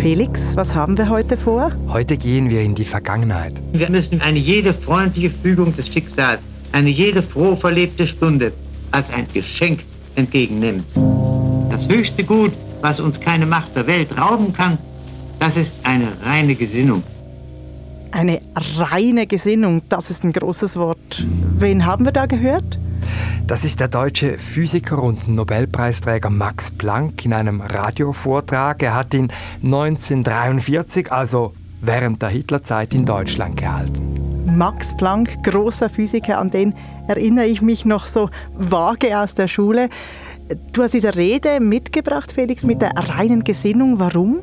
Felix, was haben wir heute vor? Heute gehen wir in die Vergangenheit. Wir müssen eine jede freundliche Fügung des Schicksals, eine jede froh verlebte Stunde als ein Geschenk entgegennehmen. Das höchste Gut, was uns keine Macht der Welt rauben kann, das ist eine reine Gesinnung. Eine reine Gesinnung, das ist ein großes Wort. Wen haben wir da gehört? Das ist der deutsche Physiker und Nobelpreisträger Max Planck in einem Radiovortrag. Er hat ihn 1943, also während der Hitlerzeit in Deutschland gehalten. Max Planck, großer Physiker, an den erinnere ich mich noch so vage aus der Schule. Du hast diese Rede mitgebracht, Felix, mit der reinen Gesinnung. Warum?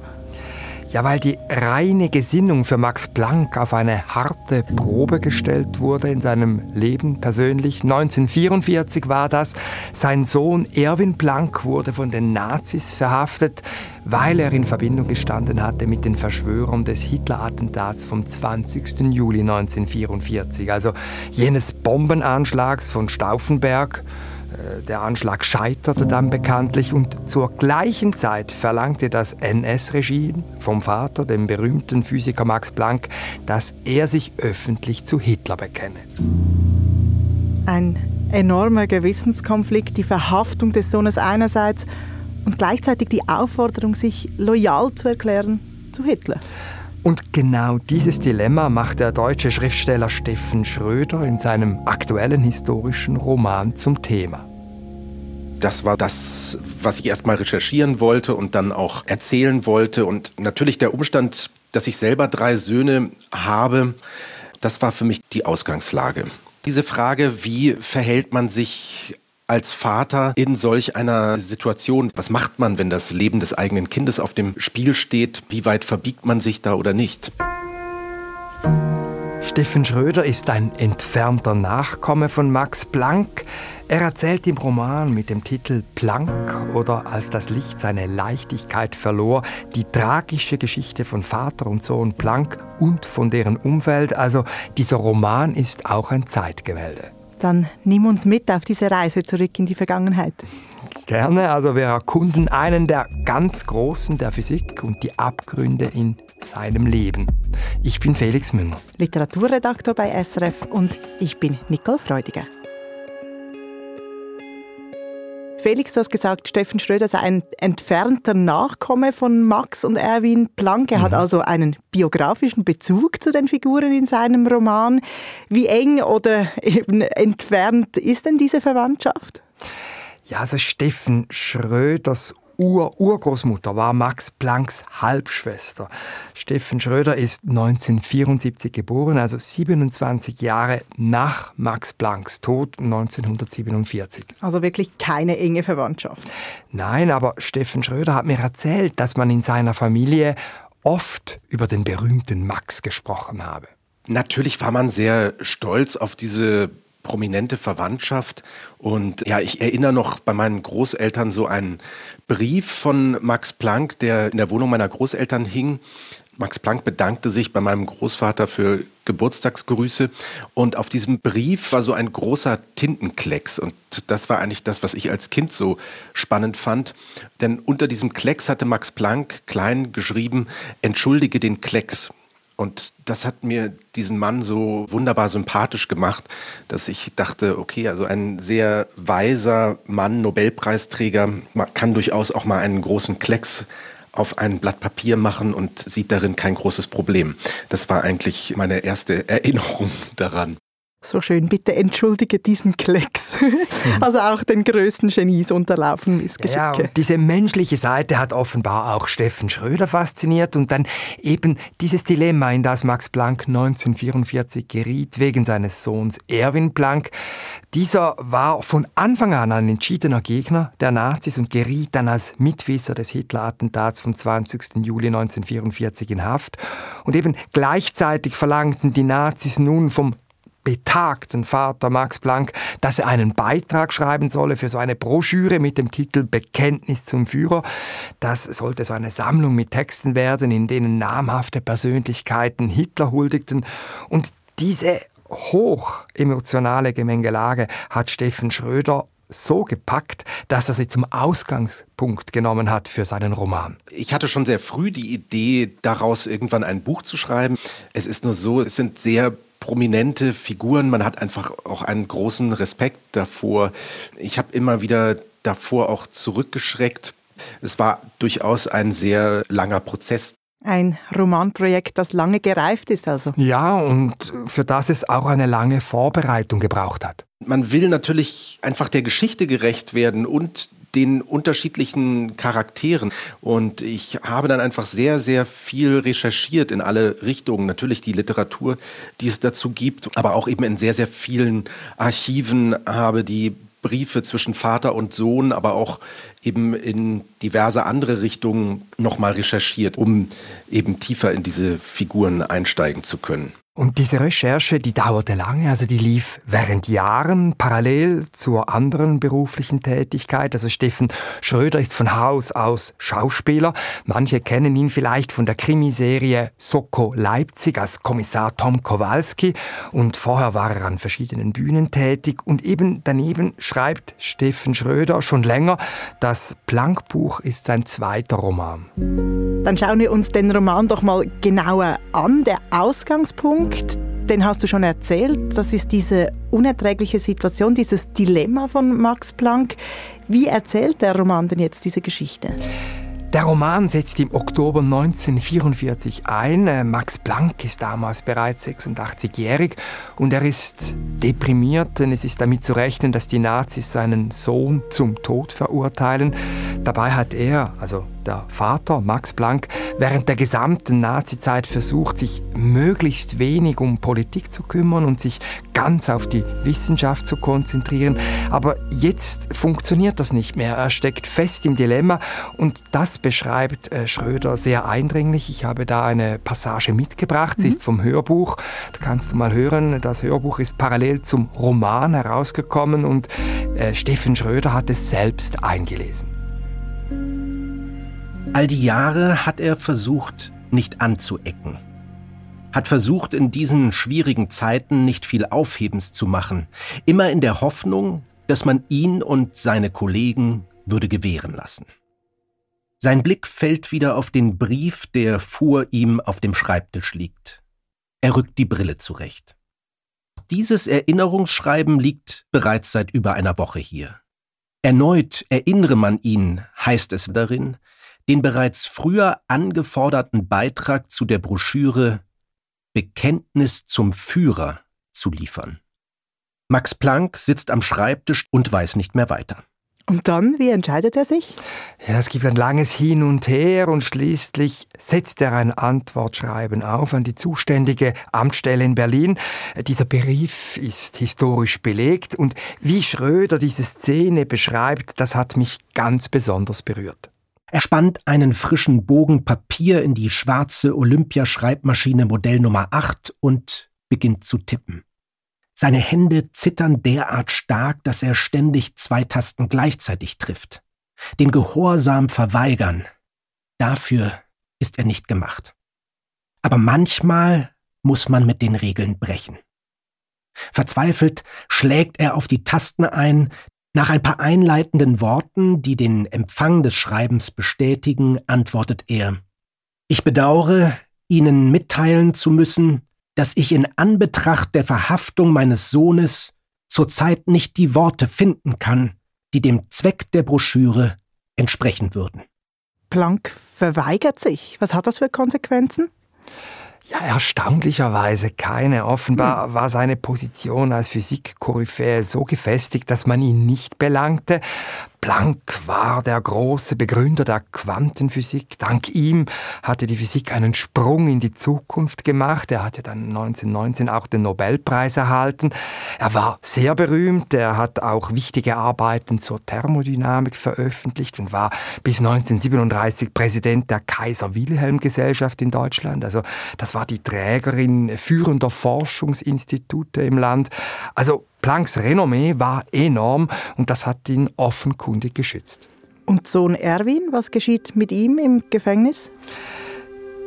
Ja, weil die reine Gesinnung für Max Planck auf eine harte Probe gestellt wurde in seinem Leben persönlich. 1944 war das. Sein Sohn Erwin Planck wurde von den Nazis verhaftet, weil er in Verbindung gestanden hatte mit den Verschwörern des Hitler-Attentats vom 20. Juli 1944, also jenes Bombenanschlags von Stauffenberg der Anschlag scheiterte dann bekanntlich und zur gleichen Zeit verlangte das NS-Regime vom Vater, dem berühmten Physiker Max Planck, dass er sich öffentlich zu Hitler bekenne. Ein enormer Gewissenskonflikt, die Verhaftung des Sohnes einerseits und gleichzeitig die Aufforderung, sich loyal zu erklären zu Hitler. Und genau dieses Dilemma macht der deutsche Schriftsteller Steffen Schröder in seinem aktuellen historischen Roman zum Thema. Das war das, was ich erst mal recherchieren wollte und dann auch erzählen wollte. Und natürlich der Umstand, dass ich selber drei Söhne habe, das war für mich die Ausgangslage. Diese Frage, wie verhält man sich als Vater in solch einer Situation? Was macht man, wenn das Leben des eigenen Kindes auf dem Spiel steht? Wie weit verbiegt man sich da oder nicht? Steffen Schröder ist ein entfernter Nachkomme von Max Planck. Er erzählt im Roman mit dem Titel Planck oder als das Licht seine Leichtigkeit verlor die tragische Geschichte von Vater und Sohn Planck und von deren Umfeld. Also dieser Roman ist auch ein Zeitgemälde. Dann nimm uns mit auf diese Reise zurück in die Vergangenheit. Gerne, also wir erkunden einen der ganz Großen der Physik und die Abgründe in seinem Leben. Ich bin Felix Münger. Literaturredaktor bei SRF und ich bin Nicole Freudiger. Felix, du hast gesagt, Steffen Schröder sei ein entfernter Nachkomme von Max und Erwin Planck. Er mhm. hat also einen biografischen Bezug zu den Figuren in seinem Roman. Wie eng oder eben entfernt ist denn diese Verwandtschaft? Ja, also Steffen Schröders Ur-Urgroßmutter war Max Plancks Halbschwester. Steffen Schröder ist 1974 geboren, also 27 Jahre nach Max Plancks Tod 1947. Also wirklich keine enge Verwandtschaft. Nein, aber Steffen Schröder hat mir erzählt, dass man in seiner Familie oft über den berühmten Max gesprochen habe. Natürlich war man sehr stolz auf diese prominente Verwandtschaft. Und ja, ich erinnere noch bei meinen Großeltern so einen Brief von Max Planck, der in der Wohnung meiner Großeltern hing. Max Planck bedankte sich bei meinem Großvater für Geburtstagsgrüße und auf diesem Brief war so ein großer Tintenklecks und das war eigentlich das, was ich als Kind so spannend fand, denn unter diesem Klecks hatte Max Planck klein geschrieben, entschuldige den Klecks. Und das hat mir diesen Mann so wunderbar sympathisch gemacht, dass ich dachte, okay, also ein sehr weiser Mann, Nobelpreisträger, kann durchaus auch mal einen großen Klecks auf ein Blatt Papier machen und sieht darin kein großes Problem. Das war eigentlich meine erste Erinnerung daran. So schön, bitte entschuldige diesen Klecks. also auch den größten Genies unterlaufen Missgeschicke. Ja, und diese menschliche Seite hat offenbar auch Steffen Schröder fasziniert und dann eben dieses Dilemma, in das Max Planck 1944 geriet wegen seines Sohns Erwin Planck. Dieser war von Anfang an ein entschiedener Gegner der Nazis und geriet dann als Mitwisser des Hitler-Attentats vom 20. Juli 1944 in Haft. Und eben gleichzeitig verlangten die Nazis nun vom betagten Vater Max Planck, dass er einen Beitrag schreiben solle für so eine Broschüre mit dem Titel Bekenntnis zum Führer. Das sollte so eine Sammlung mit Texten werden, in denen namhafte Persönlichkeiten Hitler huldigten. Und diese hoch emotionale Gemengelage hat Steffen Schröder so gepackt, dass er sie zum Ausgangspunkt genommen hat für seinen Roman. Ich hatte schon sehr früh die Idee, daraus irgendwann ein Buch zu schreiben. Es ist nur so, es sind sehr prominente Figuren. Man hat einfach auch einen großen Respekt davor. Ich habe immer wieder davor auch zurückgeschreckt. Es war durchaus ein sehr langer Prozess. Ein Romanprojekt, das lange gereift ist also. Ja, und für das es auch eine lange Vorbereitung gebraucht hat. Man will natürlich einfach der Geschichte gerecht werden und den unterschiedlichen Charakteren. Und ich habe dann einfach sehr, sehr viel recherchiert in alle Richtungen. Natürlich die Literatur, die es dazu gibt, aber auch eben in sehr, sehr vielen Archiven habe die Briefe zwischen Vater und Sohn, aber auch eben in diverse andere Richtungen nochmal recherchiert, um eben tiefer in diese Figuren einsteigen zu können. Und diese Recherche, die dauerte lange, also die lief während Jahren parallel zur anderen beruflichen Tätigkeit. Also Steffen Schröder ist von Haus aus Schauspieler. Manche kennen ihn vielleicht von der Krimiserie Soko Leipzig als Kommissar Tom Kowalski. Und vorher war er an verschiedenen Bühnen tätig. Und eben daneben schreibt Steffen Schröder schon länger, das Plankbuch ist sein zweiter Roman. Dann schauen wir uns den Roman doch mal genauer an. Der Ausgangspunkt, den hast du schon erzählt. Das ist diese unerträgliche Situation, dieses Dilemma von Max Planck. Wie erzählt der Roman denn jetzt diese Geschichte? Der Roman setzt im Oktober 1944 ein. Äh, Max Planck ist damals bereits 86-jährig und er ist deprimiert, denn es ist damit zu rechnen, dass die Nazis seinen Sohn zum Tod verurteilen. Dabei hat er, also der Vater Max Planck, während der gesamten Nazizeit versucht, sich möglichst wenig um Politik zu kümmern und sich ganz auf die Wissenschaft zu konzentrieren. Aber jetzt funktioniert das nicht mehr. Er steckt fest im Dilemma und das beschreibt äh, Schröder sehr eindringlich. Ich habe da eine Passage mitgebracht. Sie mhm. ist vom Hörbuch. Da kannst du mal hören. Das Hörbuch ist parallel zum Roman herausgekommen und äh, Steffen Schröder hat es selbst eingelesen. All die Jahre hat er versucht, nicht anzuecken. Hat versucht, in diesen schwierigen Zeiten nicht viel Aufhebens zu machen, immer in der Hoffnung, dass man ihn und seine Kollegen würde gewähren lassen. Sein Blick fällt wieder auf den Brief, der vor ihm auf dem Schreibtisch liegt. Er rückt die Brille zurecht. Dieses Erinnerungsschreiben liegt bereits seit über einer Woche hier. Erneut erinnere man ihn, heißt es darin, den bereits früher angeforderten Beitrag zu der Broschüre Bekenntnis zum Führer zu liefern. Max Planck sitzt am Schreibtisch und weiß nicht mehr weiter. Und dann, wie entscheidet er sich? Ja, es gibt ein langes Hin und Her und schließlich setzt er ein Antwortschreiben auf an die zuständige Amtsstelle in Berlin. Dieser Brief ist historisch belegt und wie Schröder diese Szene beschreibt, das hat mich ganz besonders berührt. Er spannt einen frischen Bogen Papier in die schwarze Olympiaschreibmaschine Modell Nummer 8 und beginnt zu tippen. Seine Hände zittern derart stark, dass er ständig zwei Tasten gleichzeitig trifft. Den Gehorsam verweigern, dafür ist er nicht gemacht. Aber manchmal muss man mit den Regeln brechen. Verzweifelt schlägt er auf die Tasten ein, nach ein paar einleitenden Worten, die den Empfang des Schreibens bestätigen, antwortet er Ich bedauere, Ihnen mitteilen zu müssen, dass ich in Anbetracht der Verhaftung meines Sohnes zurzeit nicht die Worte finden kann, die dem Zweck der Broschüre entsprechen würden. Planck verweigert sich. Was hat das für Konsequenzen? Ja, erstaunlicherweise keine. Offenbar hm. war seine Position als Physikkoryphäe so gefestigt, dass man ihn nicht belangte. Planck war der große Begründer der Quantenphysik. Dank ihm hatte die Physik einen Sprung in die Zukunft gemacht. Er hatte dann 1919 auch den Nobelpreis erhalten. Er war sehr berühmt. Er hat auch wichtige Arbeiten zur Thermodynamik veröffentlicht und war bis 1937 Präsident der Kaiser Wilhelm Gesellschaft in Deutschland. Also das war die Trägerin führender Forschungsinstitute im Land. Also Plancks Renommee war enorm und das hat ihn offenkundig geschützt. Und Sohn Erwin, was geschieht mit ihm im Gefängnis?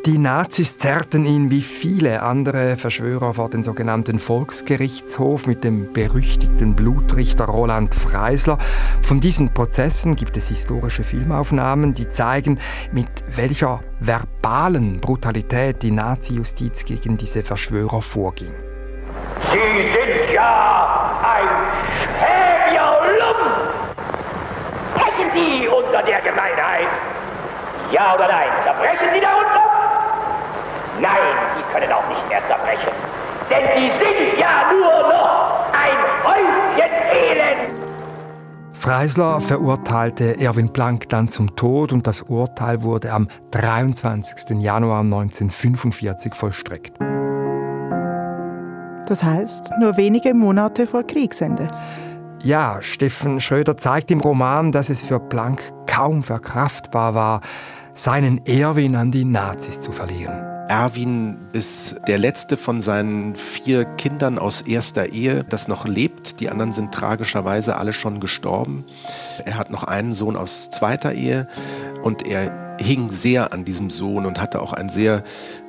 Die Nazis zerrten ihn wie viele andere Verschwörer vor den sogenannten Volksgerichtshof mit dem berüchtigten Blutrichter Roland Freisler. Von diesen Prozessen gibt es historische Filmaufnahmen, die zeigen, mit welcher verbalen Brutalität die Nazi-Justiz gegen diese Verschwörer vorging. Sie sind ja ein Schäbierlum! Brechen Sie unter der Gemeinheit! Ja oder nein? Zerbrechen Sie darunter? Nein, Sie können auch nicht mehr zerbrechen. Denn Sie sind ja nur noch ein Häufchen Elend. Freisler verurteilte Erwin Planck dann zum Tod und das Urteil wurde am 23. Januar 1945 vollstreckt. Das heißt, nur wenige Monate vor Kriegsende. Ja, Steffen Schröder zeigt im Roman, dass es für Planck kaum verkraftbar war, seinen Erwin an die Nazis zu verlieren. Erwin ist der letzte von seinen vier Kindern aus erster Ehe, das noch lebt. Die anderen sind tragischerweise alle schon gestorben. Er hat noch einen Sohn aus zweiter Ehe und er hing sehr an diesem Sohn und hatte auch ein sehr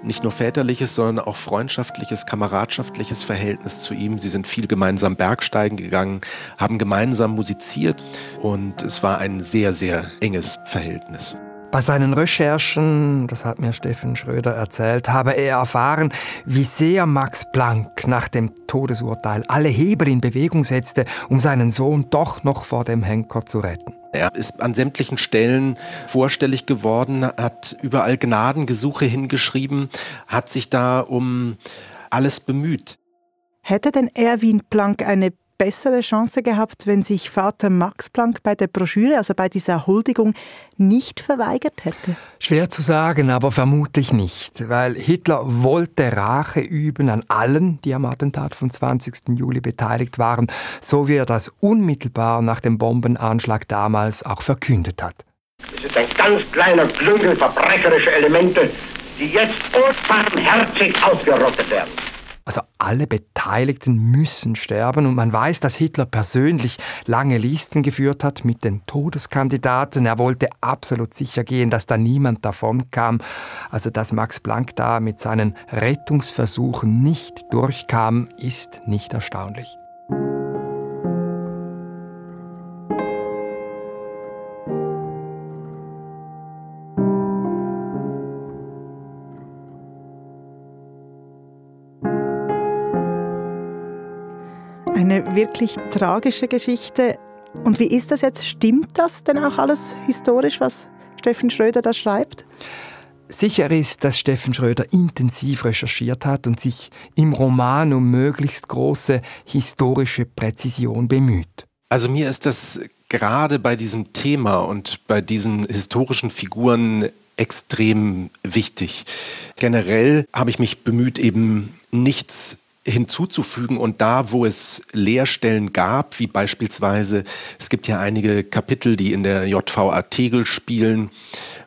nicht nur väterliches, sondern auch freundschaftliches, kameradschaftliches Verhältnis zu ihm. Sie sind viel gemeinsam Bergsteigen gegangen, haben gemeinsam musiziert und es war ein sehr, sehr enges Verhältnis. Bei seinen Recherchen, das hat mir Steffen Schröder erzählt, habe er erfahren, wie sehr Max Planck nach dem Todesurteil alle Hebel in Bewegung setzte, um seinen Sohn doch noch vor dem Henker zu retten. Er ist an sämtlichen Stellen vorstellig geworden, hat überall Gnadengesuche hingeschrieben, hat sich da um alles bemüht. Hätte denn Erwin Planck eine bessere Chance gehabt, wenn sich Vater Max Planck bei der Broschüre, also bei dieser Huldigung, nicht verweigert hätte? Schwer zu sagen, aber vermutlich nicht, weil Hitler wollte Rache üben an allen, die am Attentat vom 20. Juli beteiligt waren, so wie er das unmittelbar nach dem Bombenanschlag damals auch verkündet hat. Es ist ein ganz kleiner Klüngel verbrecherischer Elemente, die jetzt unbarmherzig ausgerottet werden. Also alle Beteiligten müssen sterben und man weiß, dass Hitler persönlich lange Listen geführt hat mit den Todeskandidaten. Er wollte absolut sicher gehen, dass da niemand davon kam. Also dass Max Planck da mit seinen Rettungsversuchen nicht durchkam, ist nicht erstaunlich. Eine wirklich tragische Geschichte. Und wie ist das jetzt? Stimmt das denn auch alles historisch, was Steffen Schröder da schreibt? Sicher ist, dass Steffen Schröder intensiv recherchiert hat und sich im Roman um möglichst große historische Präzision bemüht. Also mir ist das gerade bei diesem Thema und bei diesen historischen Figuren extrem wichtig. Generell habe ich mich bemüht, eben nichts hinzuzufügen und da, wo es Leerstellen gab, wie beispielsweise, es gibt ja einige Kapitel, die in der JVA Tegel spielen,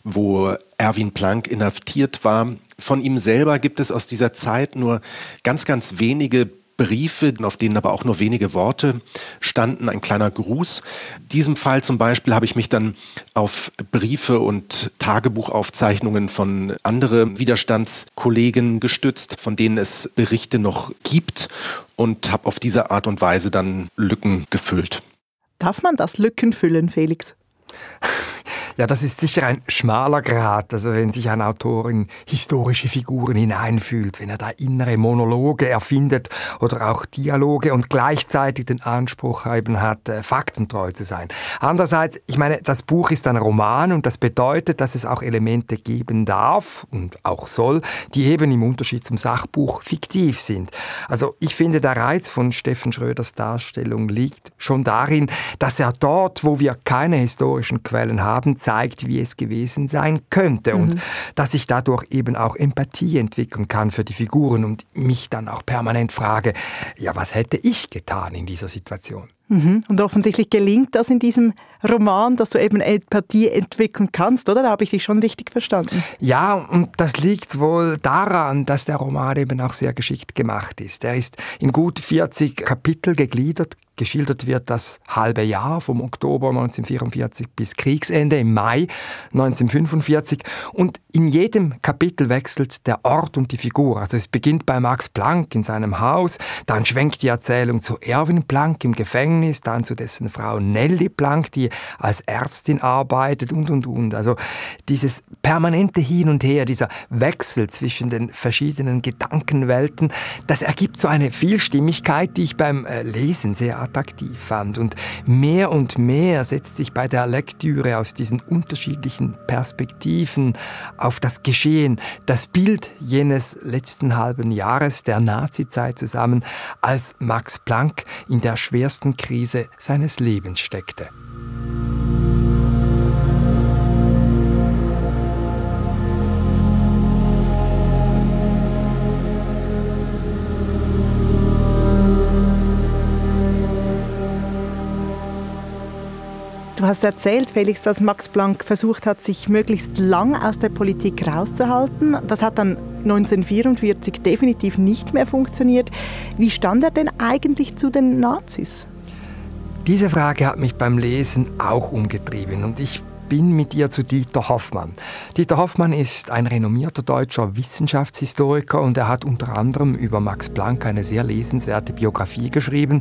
wo Erwin Planck inhaftiert war. Von ihm selber gibt es aus dieser Zeit nur ganz, ganz wenige Briefe, auf denen aber auch nur wenige Worte standen, ein kleiner Gruß. In diesem Fall zum Beispiel habe ich mich dann auf Briefe und Tagebuchaufzeichnungen von anderen Widerstandskollegen gestützt, von denen es Berichte noch gibt und habe auf diese Art und Weise dann Lücken gefüllt. Darf man das Lücken füllen, Felix? Ja, das ist sicher ein schmaler Grad, also wenn sich ein Autor in historische Figuren hineinfühlt, wenn er da innere Monologe erfindet oder auch Dialoge und gleichzeitig den Anspruch eben hat, äh, faktentreu zu sein. Andererseits, ich meine, das Buch ist ein Roman und das bedeutet, dass es auch Elemente geben darf und auch soll, die eben im Unterschied zum Sachbuch fiktiv sind. Also ich finde, der Reiz von Steffen Schröders Darstellung liegt schon darin, dass er dort, wo wir keine historischen Quellen haben, zeigt, wie es gewesen sein könnte mhm. und dass ich dadurch eben auch Empathie entwickeln kann für die Figuren und mich dann auch permanent frage, ja, was hätte ich getan in dieser Situation? Mhm. Und offensichtlich gelingt das in diesem Roman, dass du eben Empathie entwickeln kannst, oder? Da habe ich dich schon richtig verstanden. Ja, und das liegt wohl daran, dass der Roman eben auch sehr geschickt gemacht ist. Er ist in gut 40 Kapitel gegliedert, Geschildert wird das halbe Jahr vom Oktober 1944 bis Kriegsende im Mai 1945 und in jedem Kapitel wechselt der Ort und die Figur. Also es beginnt bei Max Planck in seinem Haus, dann schwenkt die Erzählung zu Erwin Planck im Gefängnis, dann zu dessen Frau Nelly Planck, die als Ärztin arbeitet und und und. Also dieses permanente Hin und Her, dieser Wechsel zwischen den verschiedenen Gedankenwelten, das ergibt so eine Vielstimmigkeit, die ich beim äh, Lesen sehr attraktiv fand. Und mehr und mehr setzt sich bei der Lektüre aus diesen unterschiedlichen Perspektiven auf das Geschehen, das Bild jenes letzten halben Jahres der Nazizeit zusammen, als Max Planck in der schwersten Krise seines Lebens steckte. Hast erzählt, Felix, dass Max Planck versucht hat, sich möglichst lang aus der Politik rauszuhalten. Das hat dann 1944 definitiv nicht mehr funktioniert. Wie stand er denn eigentlich zu den Nazis? Diese Frage hat mich beim Lesen auch umgetrieben und ich bin mit ihr zu Dieter Hoffmann. Dieter Hoffmann ist ein renommierter deutscher Wissenschaftshistoriker und er hat unter anderem über Max Planck eine sehr lesenswerte Biografie geschrieben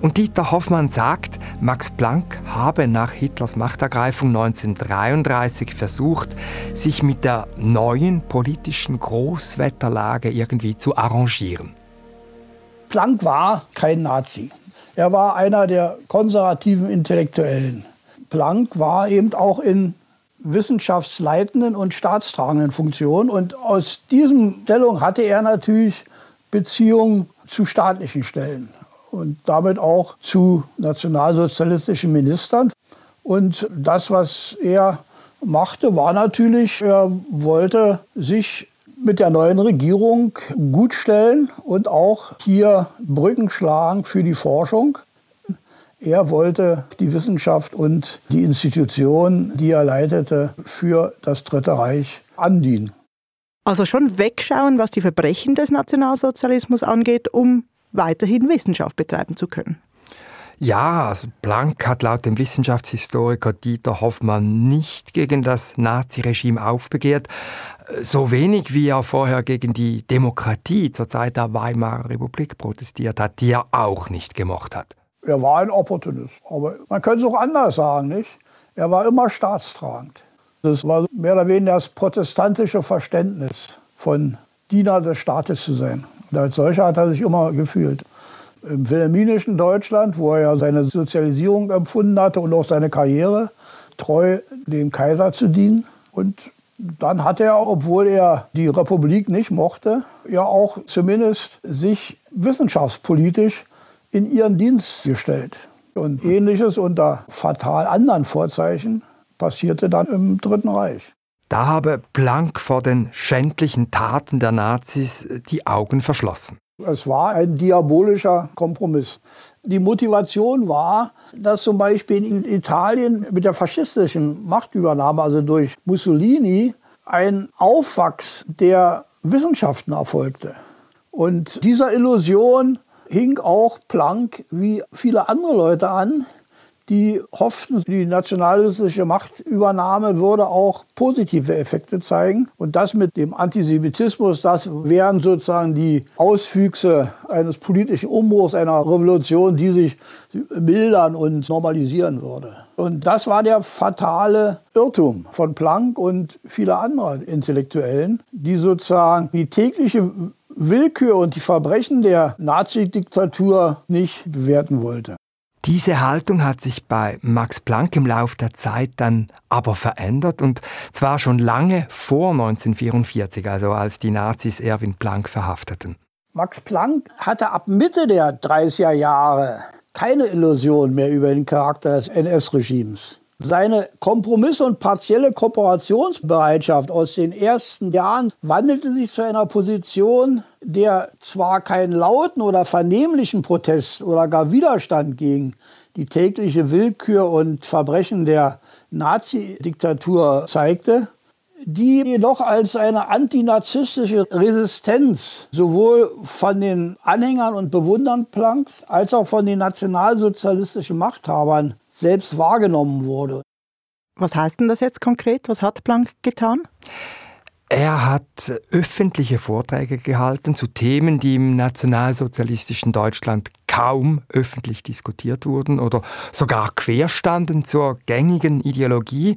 und Dieter Hoffmann sagt, Max Planck habe nach Hitlers Machtergreifung 1933 versucht, sich mit der neuen politischen Großwetterlage irgendwie zu arrangieren. Planck war kein Nazi. Er war einer der konservativen Intellektuellen. Planck war eben auch in wissenschaftsleitenden und staatstragenden Funktionen. Und aus diesem Stellung hatte er natürlich Beziehungen zu staatlichen Stellen und damit auch zu nationalsozialistischen Ministern. Und das, was er machte, war natürlich, er wollte sich mit der neuen Regierung gutstellen und auch hier Brücken schlagen für die Forschung. Er wollte die Wissenschaft und die Institution, die er leitete, für das Dritte Reich andienen. Also schon wegschauen, was die Verbrechen des Nationalsozialismus angeht, um weiterhin Wissenschaft betreiben zu können. Ja, also Planck hat laut dem Wissenschaftshistoriker Dieter Hoffmann nicht gegen das Naziregime aufbegehrt, so wenig wie er vorher gegen die Demokratie zur Zeit der Weimarer Republik protestiert hat, die er auch nicht gemocht hat. Er war ein Opportunist, aber man könnte es auch anders sagen, nicht? Er war immer staatstragend. Das war mehr oder weniger das protestantische Verständnis von Diener des Staates zu sein. Und als solcher hat er sich immer gefühlt. Im wilhelminischen Deutschland, wo er ja seine Sozialisierung empfunden hatte und auch seine Karriere, treu dem Kaiser zu dienen. Und dann hat er, obwohl er die Republik nicht mochte, ja auch zumindest sich wissenschaftspolitisch in ihren Dienst gestellt. Und ähnliches unter fatal anderen Vorzeichen passierte dann im Dritten Reich. Da habe Planck vor den schändlichen Taten der Nazis die Augen verschlossen. Es war ein diabolischer Kompromiss. Die Motivation war, dass zum Beispiel in Italien mit der faschistischen Machtübernahme, also durch Mussolini, ein Aufwachs der Wissenschaften erfolgte. Und dieser Illusion hing auch Planck wie viele andere Leute an, die hofften, die nationalistische Machtübernahme würde auch positive Effekte zeigen. Und das mit dem Antisemitismus, das wären sozusagen die Auswüchse eines politischen Umbruchs, einer Revolution, die sich mildern und normalisieren würde. Und das war der fatale Irrtum von Planck und vieler anderer Intellektuellen, die sozusagen die tägliche Willkür und die Verbrechen der Nazi-Diktatur nicht bewerten wollte. Diese Haltung hat sich bei Max Planck im Lauf der Zeit dann aber verändert und zwar schon lange vor 1944, also als die Nazis Erwin Planck verhafteten. Max Planck hatte ab Mitte der 30er Jahre keine Illusion mehr über den Charakter des NS-Regimes. Seine Kompromiss- und partielle Kooperationsbereitschaft aus den ersten Jahren wandelte sich zu einer Position, der zwar keinen lauten oder vernehmlichen Protest oder gar Widerstand gegen die tägliche Willkür und Verbrechen der Nazi-Diktatur zeigte, die jedoch als eine antinazistische Resistenz sowohl von den Anhängern und Bewundern Plancks als auch von den nationalsozialistischen Machthabern selbst wahrgenommen wurde. Was heißt denn das jetzt konkret? Was hat Planck getan? Er hat öffentliche Vorträge gehalten zu Themen, die im nationalsozialistischen Deutschland kaum öffentlich diskutiert wurden oder sogar querstanden zur gängigen Ideologie.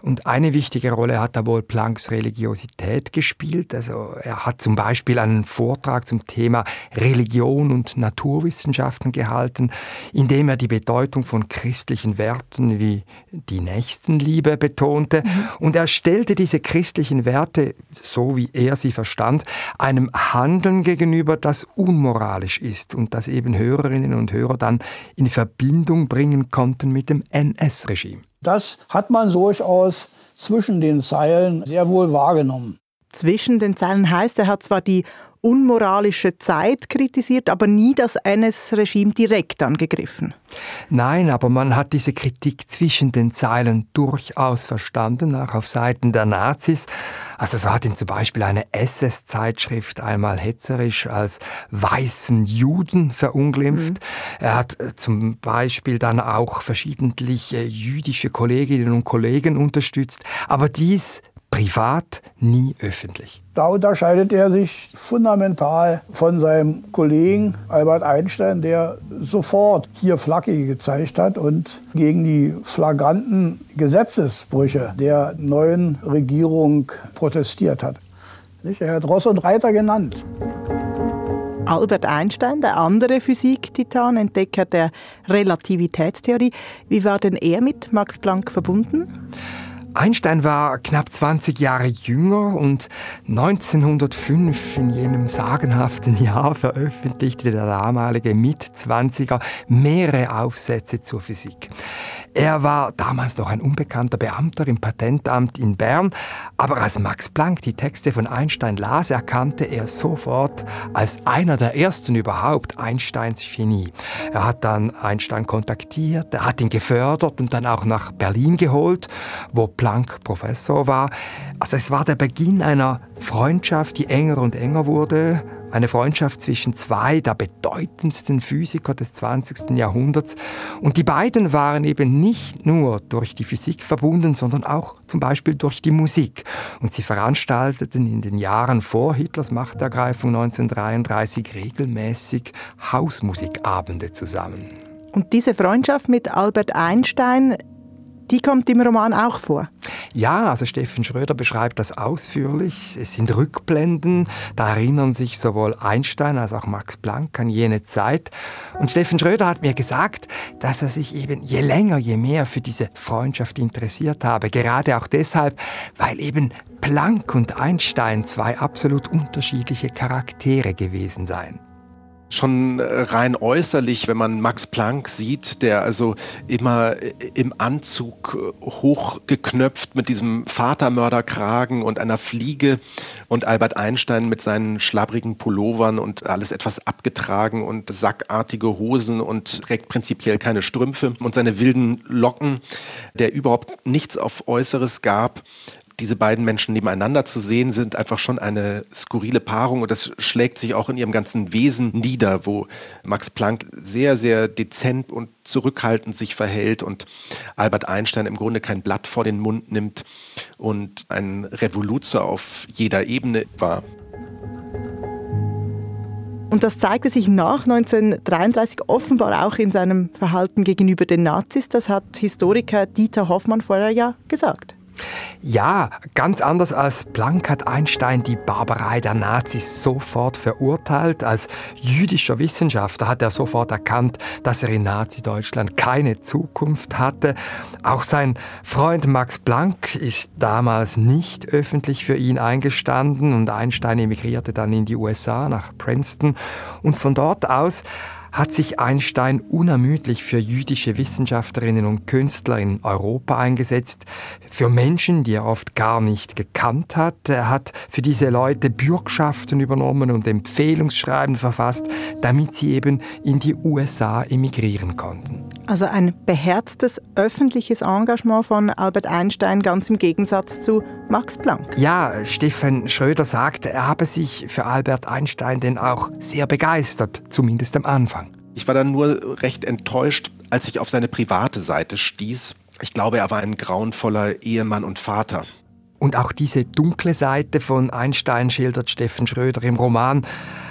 Und eine wichtige Rolle hat da wohl Plancks Religiosität gespielt. Also er hat zum Beispiel einen Vortrag zum Thema Religion und Naturwissenschaften gehalten, in dem er die Bedeutung von christlichen Werten wie die Nächstenliebe betonte. Mhm. Und er stellte diese christlichen Werte, so wie er sie verstand, einem Handeln gegenüber, das unmoralisch ist und das eben Hörerinnen und Hörer dann in Verbindung bringen konnten mit dem NS-Regime. Das hat man durchaus zwischen den Zeilen sehr wohl wahrgenommen. Zwischen den Zeilen heißt, er hat zwar die unmoralische Zeit kritisiert, aber nie das NS-Regime direkt angegriffen. Nein, aber man hat diese Kritik zwischen den Zeilen durchaus verstanden, auch auf Seiten der Nazis. Also so hat ihn zum Beispiel eine SS-Zeitschrift einmal hetzerisch als weißen Juden verunglimpft. Mhm. Er hat äh, zum Beispiel dann auch verschiedentlich äh, jüdische Kolleginnen und Kollegen unterstützt. Aber dies privat, nie öffentlich. Da unterscheidet er sich fundamental von seinem Kollegen Albert Einstein, der sofort hier Flagge gezeigt hat und gegen die flagranten Gesetzesbrüche der neuen Regierung protestiert hat. Er hat Ross und Reiter genannt. Albert Einstein, der andere Physiktitan, Entdecker der Relativitätstheorie. Wie war denn er mit Max Planck verbunden? Einstein war knapp 20 Jahre jünger und 1905 in jenem sagenhaften Jahr veröffentlichte der damalige Mitzwanziger mehrere Aufsätze zur Physik. Er war damals noch ein unbekannter Beamter im Patentamt in Bern, aber als Max Planck die Texte von Einstein las, erkannte er sofort als einer der ersten überhaupt Einsteins Genie. Er hat dann Einstein kontaktiert, er hat ihn gefördert und dann auch nach Berlin geholt, wo Planck Professor war. Also es war der Beginn einer Freundschaft, die enger und enger wurde eine Freundschaft zwischen zwei der bedeutendsten Physiker des 20. Jahrhunderts. Und die beiden waren eben nicht nur durch die Physik verbunden, sondern auch zum Beispiel durch die Musik. Und sie veranstalteten in den Jahren vor Hitlers Machtergreifung 1933 regelmäßig Hausmusikabende zusammen. Und diese Freundschaft mit Albert Einstein die kommt im Roman auch vor. Ja, also Steffen Schröder beschreibt das ausführlich. Es sind Rückblenden, da erinnern sich sowohl Einstein als auch Max Planck an jene Zeit. Und Steffen Schröder hat mir gesagt, dass er sich eben je länger, je mehr für diese Freundschaft interessiert habe. Gerade auch deshalb, weil eben Planck und Einstein zwei absolut unterschiedliche Charaktere gewesen seien schon äh, rein äußerlich, wenn man Max Planck sieht, der also immer äh, im Anzug äh, hochgeknöpft mit diesem Vatermörderkragen und einer Fliege und Albert Einstein mit seinen schlabbrigen Pullovern und alles etwas abgetragen und sackartige Hosen und trägt prinzipiell keine Strümpfe und seine wilden Locken, der überhaupt nichts auf Äußeres gab, diese beiden Menschen nebeneinander zu sehen, sind einfach schon eine skurrile Paarung und das schlägt sich auch in ihrem ganzen Wesen nieder, wo Max Planck sehr, sehr dezent und zurückhaltend sich verhält und Albert Einstein im Grunde kein Blatt vor den Mund nimmt und ein Revoluzer auf jeder Ebene war. Und das zeigte sich nach 1933 offenbar auch in seinem Verhalten gegenüber den Nazis. Das hat Historiker Dieter Hoffmann vorher ja gesagt. Ja, ganz anders als Planck hat Einstein die Barbarei der Nazis sofort verurteilt. Als jüdischer Wissenschaftler hat er sofort erkannt, dass er in Nazi-Deutschland keine Zukunft hatte. Auch sein Freund Max Planck ist damals nicht öffentlich für ihn eingestanden und Einstein emigrierte dann in die USA nach Princeton und von dort aus hat sich Einstein unermüdlich für jüdische Wissenschaftlerinnen und Künstler in Europa eingesetzt, für Menschen, die er oft gar nicht gekannt hat. Er hat für diese Leute Bürgschaften übernommen und Empfehlungsschreiben verfasst, damit sie eben in die USA emigrieren konnten. Also ein beherztes öffentliches Engagement von Albert Einstein, ganz im Gegensatz zu Max Planck. Ja, Stefan Schröder sagt, er habe sich für Albert Einstein denn auch sehr begeistert, zumindest am Anfang. Ich war dann nur recht enttäuscht, als ich auf seine private Seite stieß. Ich glaube, er war ein grauenvoller Ehemann und Vater. Und auch diese dunkle Seite von Einstein schildert Steffen Schröder im Roman.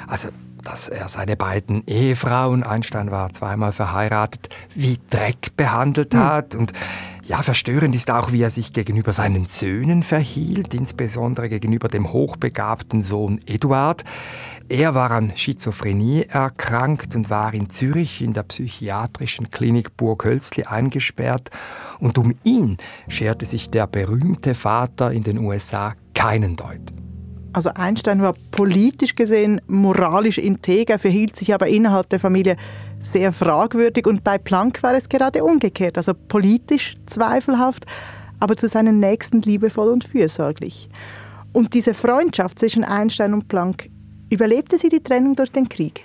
Also dass er seine beiden Ehefrauen, Einstein war zweimal verheiratet, wie Dreck behandelt hm. hat. Und ja, verstörend ist auch, wie er sich gegenüber seinen Söhnen verhielt, insbesondere gegenüber dem hochbegabten Sohn Eduard. Er war an Schizophrenie erkrankt und war in Zürich in der psychiatrischen Klinik Burg Hölzli eingesperrt. Und um ihn scherte sich der berühmte Vater in den USA keinen Deut. Also Einstein war politisch gesehen moralisch integer, verhielt sich aber innerhalb der Familie sehr fragwürdig und bei Planck war es gerade umgekehrt, also politisch zweifelhaft, aber zu seinen Nächsten liebevoll und fürsorglich. Und diese Freundschaft zwischen Einstein und Planck, überlebte sie die Trennung durch den Krieg?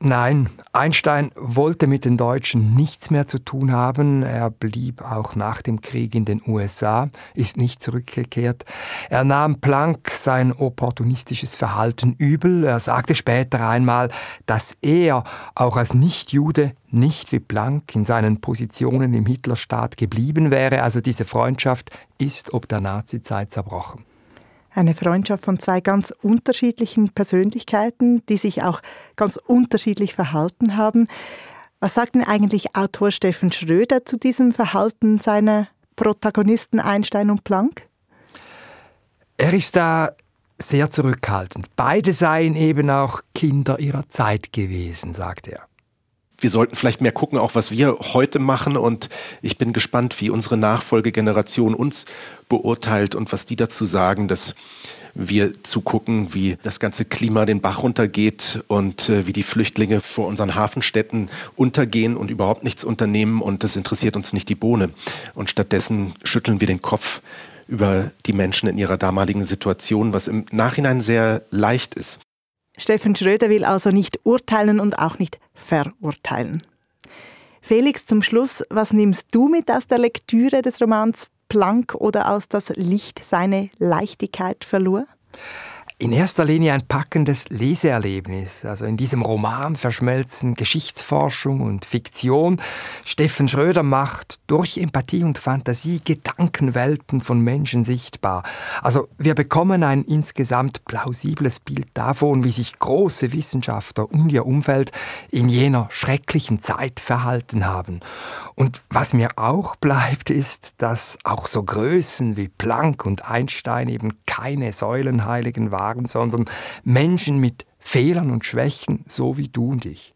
Nein, Einstein wollte mit den Deutschen nichts mehr zu tun haben. Er blieb auch nach dem Krieg in den USA, ist nicht zurückgekehrt. Er nahm Planck sein opportunistisches Verhalten übel. Er sagte später einmal, dass er auch als Nichtjude nicht wie Planck in seinen Positionen im Hitlerstaat geblieben wäre. Also diese Freundschaft ist ob der Nazizeit zerbrochen. Eine Freundschaft von zwei ganz unterschiedlichen Persönlichkeiten, die sich auch ganz unterschiedlich verhalten haben. Was sagt denn eigentlich Autor Steffen Schröder zu diesem Verhalten seiner Protagonisten Einstein und Planck? Er ist da sehr zurückhaltend. Beide seien eben auch Kinder ihrer Zeit gewesen, sagt er wir sollten vielleicht mehr gucken, auch was wir heute machen. Und ich bin gespannt, wie unsere Nachfolgegeneration uns beurteilt und was die dazu sagen, dass wir zugucken, wie das ganze Klima den Bach runtergeht und äh, wie die Flüchtlinge vor unseren Hafenstädten untergehen und überhaupt nichts unternehmen und das interessiert uns nicht die Bohne. Und stattdessen schütteln wir den Kopf über die Menschen in ihrer damaligen Situation, was im Nachhinein sehr leicht ist. Steffen Schröder will also nicht urteilen und auch nicht verurteilen. Felix, zum Schluss, was nimmst du mit aus der Lektüre des Romans Planck oder aus das Licht seine Leichtigkeit verlor? In erster Linie ein packendes Leseerlebnis. Also in diesem Roman verschmelzen Geschichtsforschung und Fiktion. Steffen Schröder macht durch Empathie und Fantasie Gedankenwelten von Menschen sichtbar. Also wir bekommen ein insgesamt plausibles Bild davon, wie sich große Wissenschaftler und ihr Umfeld in jener schrecklichen Zeit verhalten haben. Und was mir auch bleibt, ist, dass auch so Größen wie Planck und Einstein eben keine Säulenheiligen waren waren, sondern Menschen mit Fehlern und Schwächen, so wie du und ich.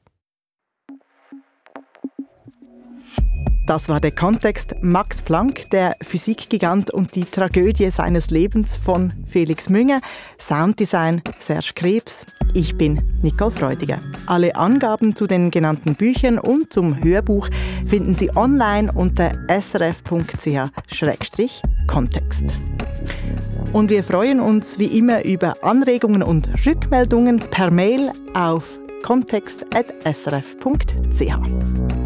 Das war der Kontext Max Planck, der Physikgigant und die Tragödie seines Lebens von Felix Münger, Sounddesign Serge Krebs. Ich bin Nicole Freudiger. Alle Angaben zu den genannten Büchern und zum Hörbuch finden Sie online unter srf.ch-kontext. Und wir freuen uns wie immer über Anregungen und Rückmeldungen per Mail auf kontext.srf.ch.